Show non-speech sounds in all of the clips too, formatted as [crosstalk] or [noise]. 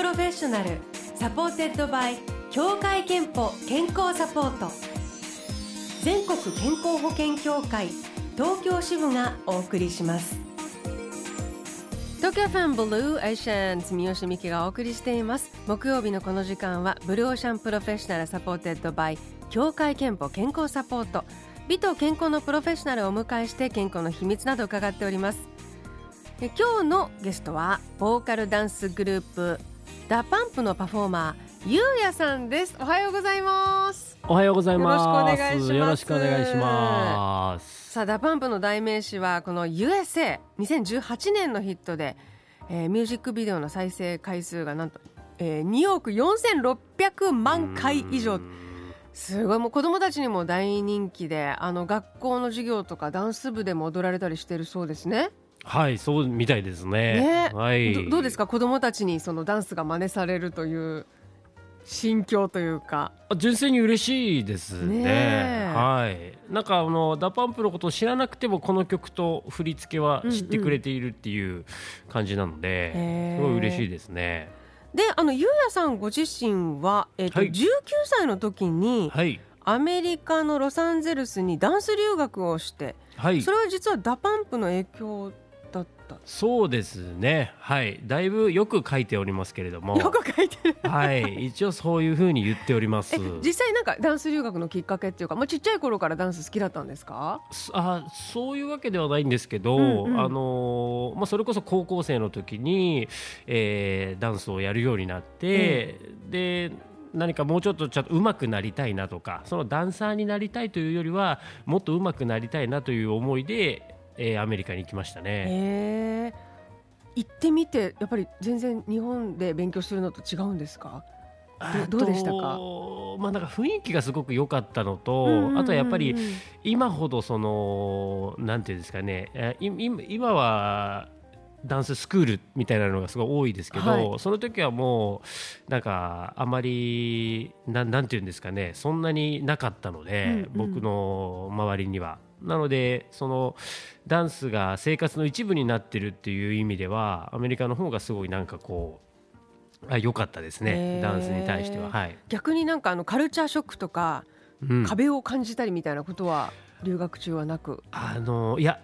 Professional supported by 協会けんぽ健康サポート。全国健康保険協会東京支部がお送りします。東京 FM Blue Ocean 住吉美紀がお送りしています。木曜日のこの時間は Blue Ocean Professional supported by 協会けんぽ健康サポート。美と健康のプロフェッショナルをお迎えして健康の秘密など伺っております。え今日のゲストはボーカルダンスグループ DA PUMP のパフォーマー U-YEAH さんですおはようございますおはようございます。よろしくお願いします。さあ DA PUMP の代名詞はこの USA2018 年のヒットで、えーミュージックビデオの再生回数がなんと、えー、2億4600万回以上すごいもう子供たちにも大人気であの学校の授業とかダンス部でも踊られたりしてるそうですね。はい、そうみたいですね。ねはい。どどうですか？子供たちにそのダンスが真似されるという心境というか。あ純粋に嬉しいですね。はい。なんかあの DA PUMP のことを知らなくてもこの曲と振り付けは知ってくれているっていう感じなので、へえすごい嬉しいですね。であの U-YEAH さんご自身は、えーとはい19歳の時にはい。アメリカのロサンゼルスにダンス留学をして、はいそ。れは実は DA PUMP の影響だった。そうですね。はい。だいぶよく書いておりますけれども。よく書いてる。はい。一応そういうふうに言っておりますえ。実際なんかダンス留学のきっかけっていうか、まあ、ちっちゃい頃からダンス好きだったんですか？そあそういうわけではないんですけど、うんうんあのーまあ、それこそ高校生の時に、えーダンスをやるようになって、で何かもうちょっとちょっと上手くなりたいなとかそのダンサーになりたいというよりはもっと上手くなりたいなという思いで、えーアメリカに行きましたね。行ってみてやっぱり全然日本で勉強するのと違うんですか？どどうでしたか？まあ、なんか雰囲気がすごく良かったのと、うんうんうんうん。あとはやっぱり今ほどそのなんていうんですかね今今はダンススクールみたいなのがすごい多いですけど、はい。その時はもうなんかあまりなんなんていうんですかねそんなになかったので、うんうん。僕の周りには。なのでそのダンスが生活の一部になってるっていう意味ではアメリカの方がすごいなんかこうあ良かったですへねー。ダンスに対しては。はい。逆になんかあのカルチャーショックとか、うん。壁を感じたりみたいなことは留学中はなく？あのいや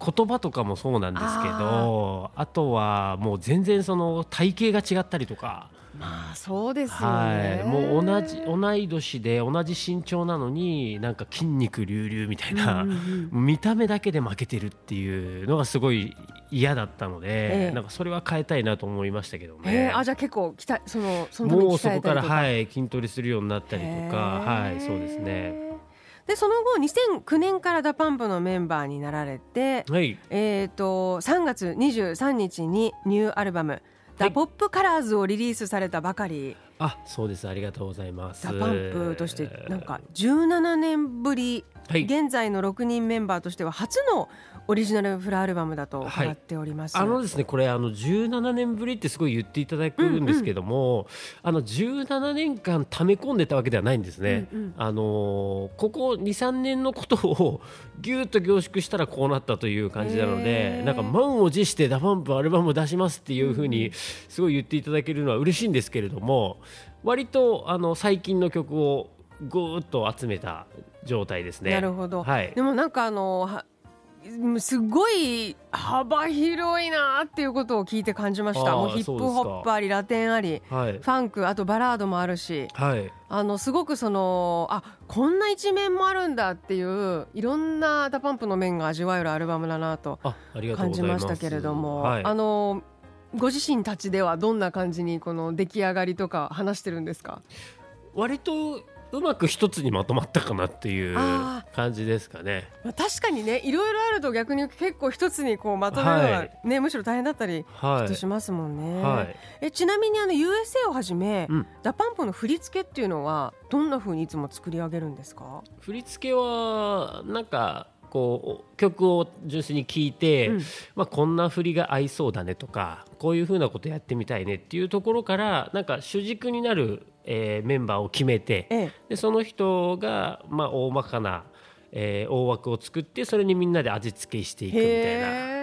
言葉とかもそうなんですけどあとはもう全然その体型が違ったりとか、まあそうですよはねい、もう同じ同い年で同じ身長なのになんか筋肉隆々みたいな、うんうん見た目だけで負けてるっていうのがすごい嫌だったので、ええ。なんかそれは変えたいなと思いましたけどへえね。あじゃあ結構きたそのそのもうそこからはい筋トレするようになったりとかはいそうですね。でその後2009年から DA PUMP のメンバーになられて、はい。えー、と3月23日にニューアルバム「DA POP COLORS をリリースされたばかり、あそうです。ありがとうございます。 DA PUMPとしてなんか17年ぶり、はい。現在の6人メンバーとしては初のオリジナルフルアルバムだと伺っております。あのですねこれあの17年ぶりってすごい言っていただくんですけども、あの17年間溜め込んでたわけではないんですね。うんうん。あのーここ23年のことをぎゅっと凝縮したらこうなったという感じなのでなんか満を持してダパンプアルバムを出しますっていうふうにすごい言っていただけるのは嬉しいんですけれども割とあの最近の曲をぐーっと集めた状態ですね。なるほど、はい。でもなんかあのはすごい幅広いなっていうことを聞いて感じました。もうヒップホップありラテンありはい。ファンクあとバラードもあるし。はい。あのすごくそのあこんな一面もあるんだっていういろんな DA PUMP の面が味わえるアルバムだなと感じましたけれども、はい。あのご自身たちではどんな感じにこの出来上がりとか話してるんですか？割とうまく一つにまとまったかなっていうあ感じですかね。まあ確かにねいろいろあると逆に結構一つにこうまとめるのは、はいねむしろ大変だったりはとしますもんね。い。はい。えちなみにあの USA をはじめ、うん DA PUMP の振り付けっていうのはどんな風にいつも作り上げるんですか？振り付けはなんかこう曲を純粋に聴いて、うん。まあ、こんな振りが合いそうだねとかこういうふうなことやってみたいねっていうところからなんか主軸になる、えーメンバーを決めてええ。でその人が、まあ、大まかな、えー大枠を作ってそれにみんなで味付けしていくみたいな。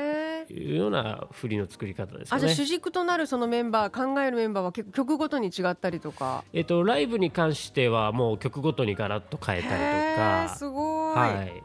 いうような振りの作り方ですかね。あじゃあ主軸となるそのメンバー考えるメンバーは結構曲ごとに違ったりとか？えっとライブに関してはもう曲ごとにガラッと変えたりとか、すごい、はい、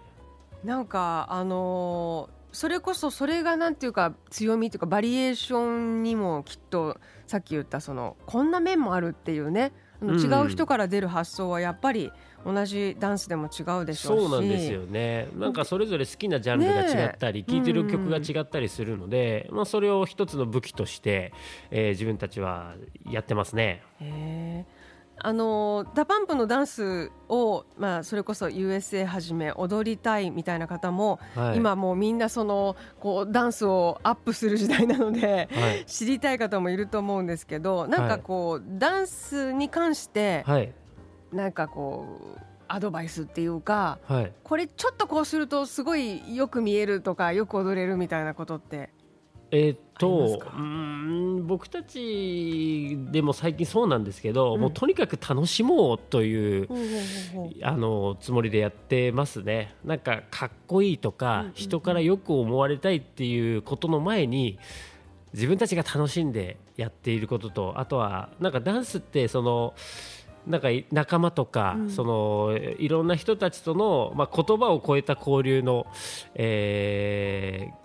なんかあのーそれこそそれがなんていうか強みというかバリエーションにもきっとさっき言ったそのこんな面もあるっていうねあのうん。違う人から出る発想はやっぱり同じダンスでも違うでしょうし。そうなんですよね。なんかそれぞれ好きなジャンルが違ったり聴いてる曲が違ったりするので、まあ、それを一つの武器として、えー自分たちはやってますね。へーあの DA PUMP のダンスを、まあ、それこそ USA はじめ踊りたいみたいな方も、はい、今もうみんなそのこうダンスをアップする時代なのではい。知りたい方もいると思うんですけどなんかこう、ダンスに関してはい。なんかこうアドバイスっていうかはい。これちょっとこうするとすごいよく見えるとかよく踊れるみたいなことってえーっとか？うーん僕たちでも最近そうなんですけど、うん。もうとにかく楽しもうというあのつもりでやってますね。なんかかっこいいとか、人からよく思われたいっていうことの前に自分たちが楽しんでやっていることとあとはなんかダンスってそのなんか仲間とか、うん。そのいろんな人たちとの、まあ、言葉を超えた交流の、えー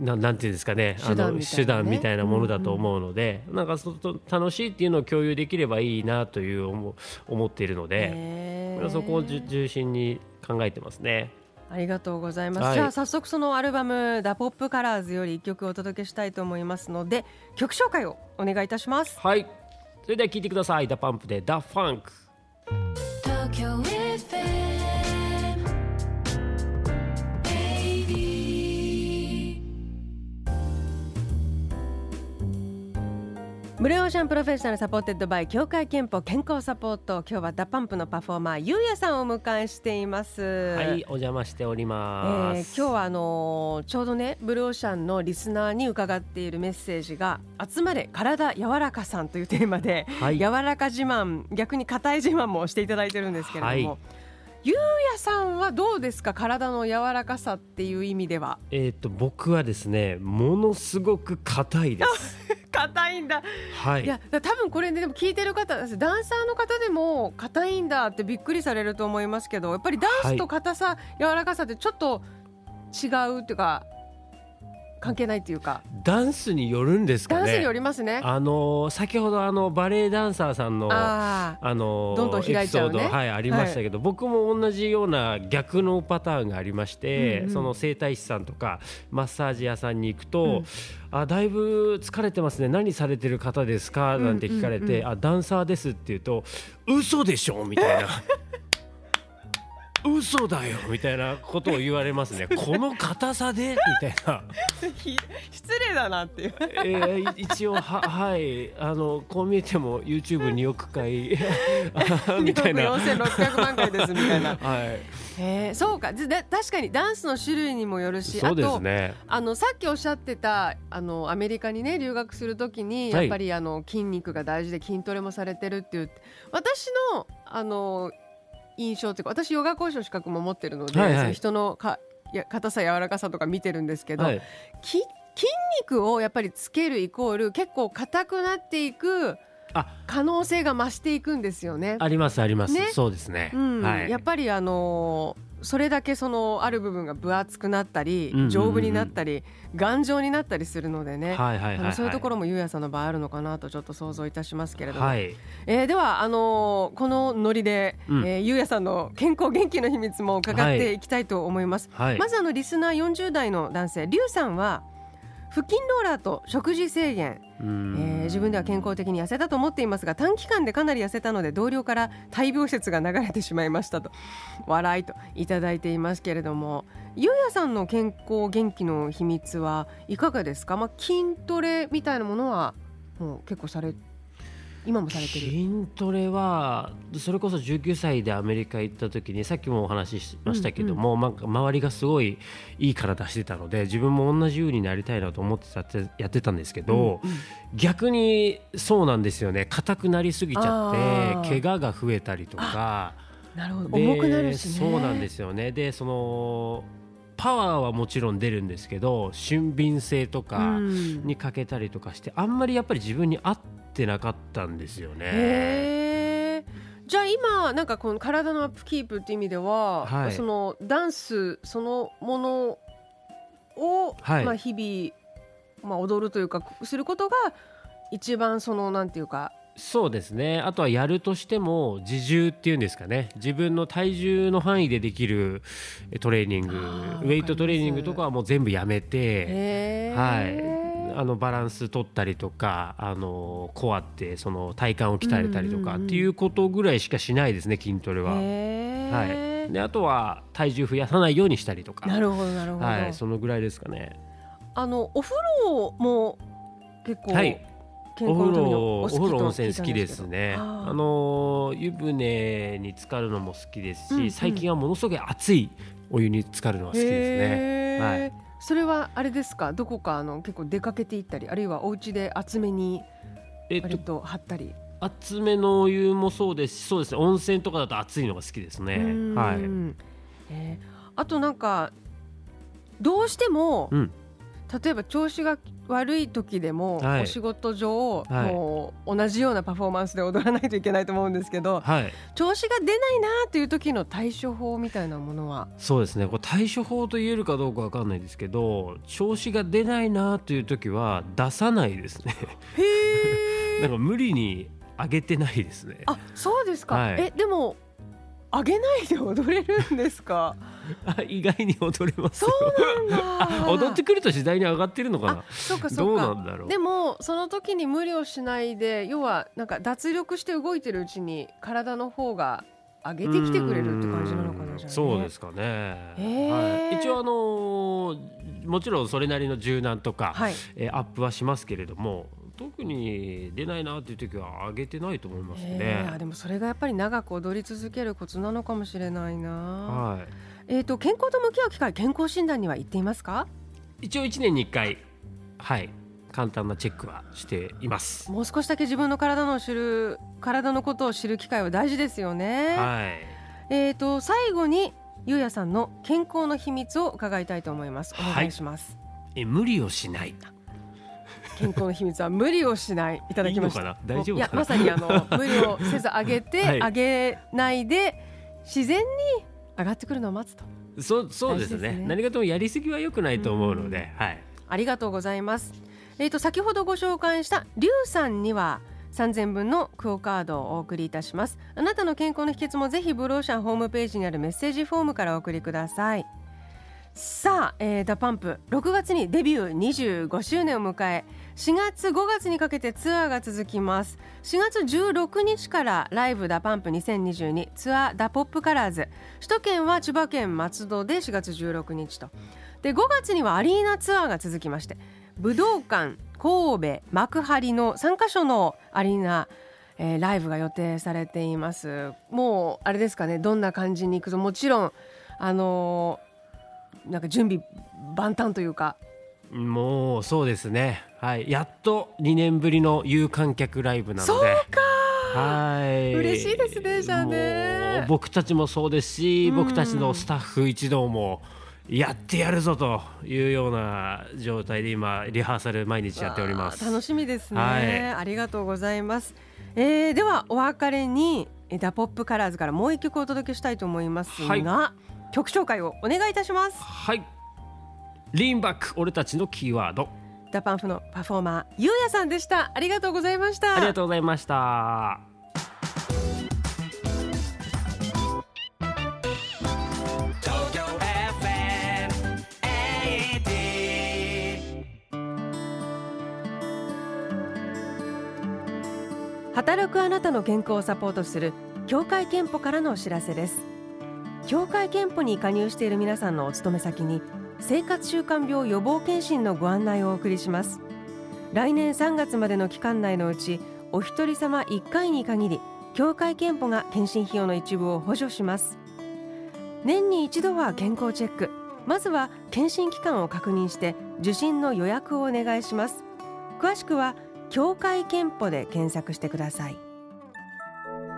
ななんていうんですかね。手段みたいなね。あの手段みたいなものだと思うので、なんかそと楽しいっていうのを共有できればいいなという思う思っているので、そこを中心に考えてますね。ありがとうございます、はい。じゃあ早速そのアルバム「ダポップカラーズより一曲お届けしたいと思いますので曲紹介をお願いいたします。はい。それでは聴いてください「DA PUMP で「DA FUNK」東京 Blue Ocean Professional supported by 協会けんぽ健康サポート今日は DA PUMP のパフォーマー U-YEAH さんをお迎えしています。はいお邪魔しておりえーます、今日はあのーちょうどねブルーオーシャンのリスナーに伺っているメッセージが「集まれ体柔らかさん」というテーマで、はい。柔らか自慢逆に硬い自慢もしていただいてるんですけれども、はい。ゆうやさんはどうですか体の柔らかさっていう意味では？えっ、と僕はですねものすごく硬いです硬いんだ。はい。いやだ多分これねでも聞いてる方ダンサーの方でも硬いんだってびっくりされると思いますけどやっぱりダンスと硬さ、柔らかさってちょっと違うっていうか関係ないっていうか。ダンスによるんですかね。ダンスによりますね。あのー先ほどあのバレエダンサーさんのああのーどんどん開いちゃうね。エピソードはいありましたけど、僕も同じような逆のパターンがありまして、うんうん。その整体師さんとかマッサージ屋さんに行くと、うん。あだいぶ疲れてますね。何されてる方ですか？なんて聞かれて、うんうんうん。あダンサーですって言うと嘘でしょ？みたいな。嘘だよみたいなことを言われますね。[laughs] この硬さで？みたいな。ひ失礼だなっていう。えー、い一応ははいあのこう見えても YouTube2 億回 [laughs] みたいな。2億4600万回ですみたいな。[laughs] はい、えー、そうかでで確かにダンスの種類にもよるしそうであとすね。あのさっきおっしゃってたあのアメリカにね留学するときにはいやっぱりあの筋肉が大事で筋トレもされてるっていう私のあの印象っていうか私ヨガ講師の資格も持ってるので、はいはい。その人のかや硬さ柔らかさとか見てるんですけど、はい、き筋肉をやっぱりつけるイコール結構硬くなっていくあ可能性が増していくんですよね。ありますあります、ね。そうですね。うん。はい、やっぱりあのーそれだけそのある部分が分厚くなったり、丈夫になったり頑丈になったりするのでね、そういうところもゆうやさんの場合あるのかなとちょっと想像いたしますけれども、はい、えーではあのーこのノリで、うん。えーゆうやさんの健康元気の秘密も伺っていきたいと思います。はい、まずあのリスナー40代の男性りゅうさんは腹筋ローラーと食事制限。えー自分では健康的に痩せたと思っていますが短期間でかなり痩せたので同僚から大病説が流れてしまいましたと笑いといただいていますけれども。ゆうやさんの健康元気の秘密はいかがですか、まあ、筋トレみたいなものはもう結構され今もされてる？筋トレはそれこそ19歳でアメリカ行った時にさっきもお話ししましたけども、なんか周りがすごいいい体してたので自分も同じようになりたいなと思ってたってやってたんですけど、うんうん。逆にそうなんですよね。硬くなりすぎちゃって怪我が増えたりとか。なるほど。で重くなるしね。そうなんですよね。でそのパワーはもちろん出るんですけど俊敏性とかうん。に欠けたりとかしてあんまりやっぱり自分に合ってなかったんですよね。じゃあ今なんかこの体のアップキープっていう意味では、はい。そのダンスそのものを、はい。まあ日々、まあ、踊るというかすることが一番そのなんていうかそうですね。あとはやるとしても自重っていうんですかね。自分の体重の範囲でできるえトレーニングウェイトトレーニングとかはもう全部やめて、はい、あのバランス取ったりとかあのコアってその体幹を鍛えたりとかっていうことぐらいしかしないですね筋トレは。へはーい、であとは体重増やさないようにしたりとか。なるほどなるほど、はい、そのぐらいですかね。あのお風呂も結構、はい健お風康のために呂お風呂温泉好きですね。あの湯船に浸かるのも好きですし、うんうん最近はものすごい熱いお湯に浸かるのが好きですね。はいそれはあれですか？どこかあの結構出かけていったりあるいはお家で厚めにえっと割と張ったり、熱めのお湯もそうですし、そうですね。温泉とかだと熱いのが好きですね。はい。えーあとなんかどうしても、うん例えば調子が悪い時でも、はいお仕事上、はいもう同じようなパフォーマンスで踊らないといけないと思うんですけどはい。調子が出ないなという時の対処法みたいなものは？そうですね。これ対処法と言えるかどうかわかんないですけど、調子が出ないなという時は出さないですね。へ [laughs] なんか無理に上げてないですね。あそうですか、はいえでも上げないで踊れるんですか？あ [laughs] 意外に踊れますそよ。うなんだ [laughs] 踊ってくると次第に上がってるのかあな。そうかそどううかなんだろう。でもその時に無理をしないで要はなんか脱力して動いてるうちに体の方が上げてきてくれるって感じなのかなね、そうですかね。へーはい、一応あのーもちろんそれなりの柔軟とか、はいえーアップはしますけれども、特に出ないなっていう時は上げてないと思いますへねー。あでもそれがやっぱり長く踊り続けるコツなのかもしれないな、はい。えっ、と健康と向き合う機会健康診断には行っていますか？一応一年に一回はい簡単なチェックはしています。もう少しだけ自分の体の知る体のことを知る機会は大事ですよね、はい。えっ、と最後にゆうやさんの健康の秘密を伺いたいと思いますお願いします、え無理をしない。健康の秘密は無理をしない。いただきました。いいやまさにあの無理をせず上げて、はい。上げないで自然に上がってくるのを待つと。そうそうですね。ね。何がともやりすぎは良くないと思うので、はい。ありがとうございます。えっ、と先ほどご紹介したリュウさんには3000分のクオカードをお送りいたします。あなたの健康の秘訣もぜひブローシャンホームページにあるメッセージフォームからお送りください。さあ、えー、 DA PUMP 6月にデビュー25周年を迎え4月5月にかけてツアーが続きます。4月16日からライブ DA PUMP 2022ツアー DA POP COLORS 首都圏は千葉県松戸で4月16日と。で5月にはアリーナツアーが続きまして武道館神戸幕張の3カ所のアリーナ、えーライブが予定されています。もうあれですかねどんな感じに行くともちろんあのーなんか準備万端というかもうそうですね。はい。やっと2年ぶりの有観客ライブなので。そうかはい。嬉しいですねじゃあね僕たちもそうですし、うん僕たちのスタッフ一同もやってやるぞというような状態で今リハーサル毎日やっております。楽しみですね、はいありがとうございます、えーではお別れにえダポップカラーズからもう一曲お届けしたいと思いますが、はい曲紹介をお願いいたしますはい。リンバック俺たちのキーワード。ダパンフのパフォーマーゆうやさんでしたありがとうございましたありがとうございました。働くあなたの健康をサポートする協会憲法からのお知らせです協会憲法に加入している皆さんのお勤め先に生活習慣病予防検診のご案内をお送りします。来年3月までの期間内のうちお一人様1回に限り協会憲法が検診費用の一部を補助します。年に一度は健康チェック。まずは検診期間を確認して受診の予約をお願いします。詳しくは協会けんぽで検索してください。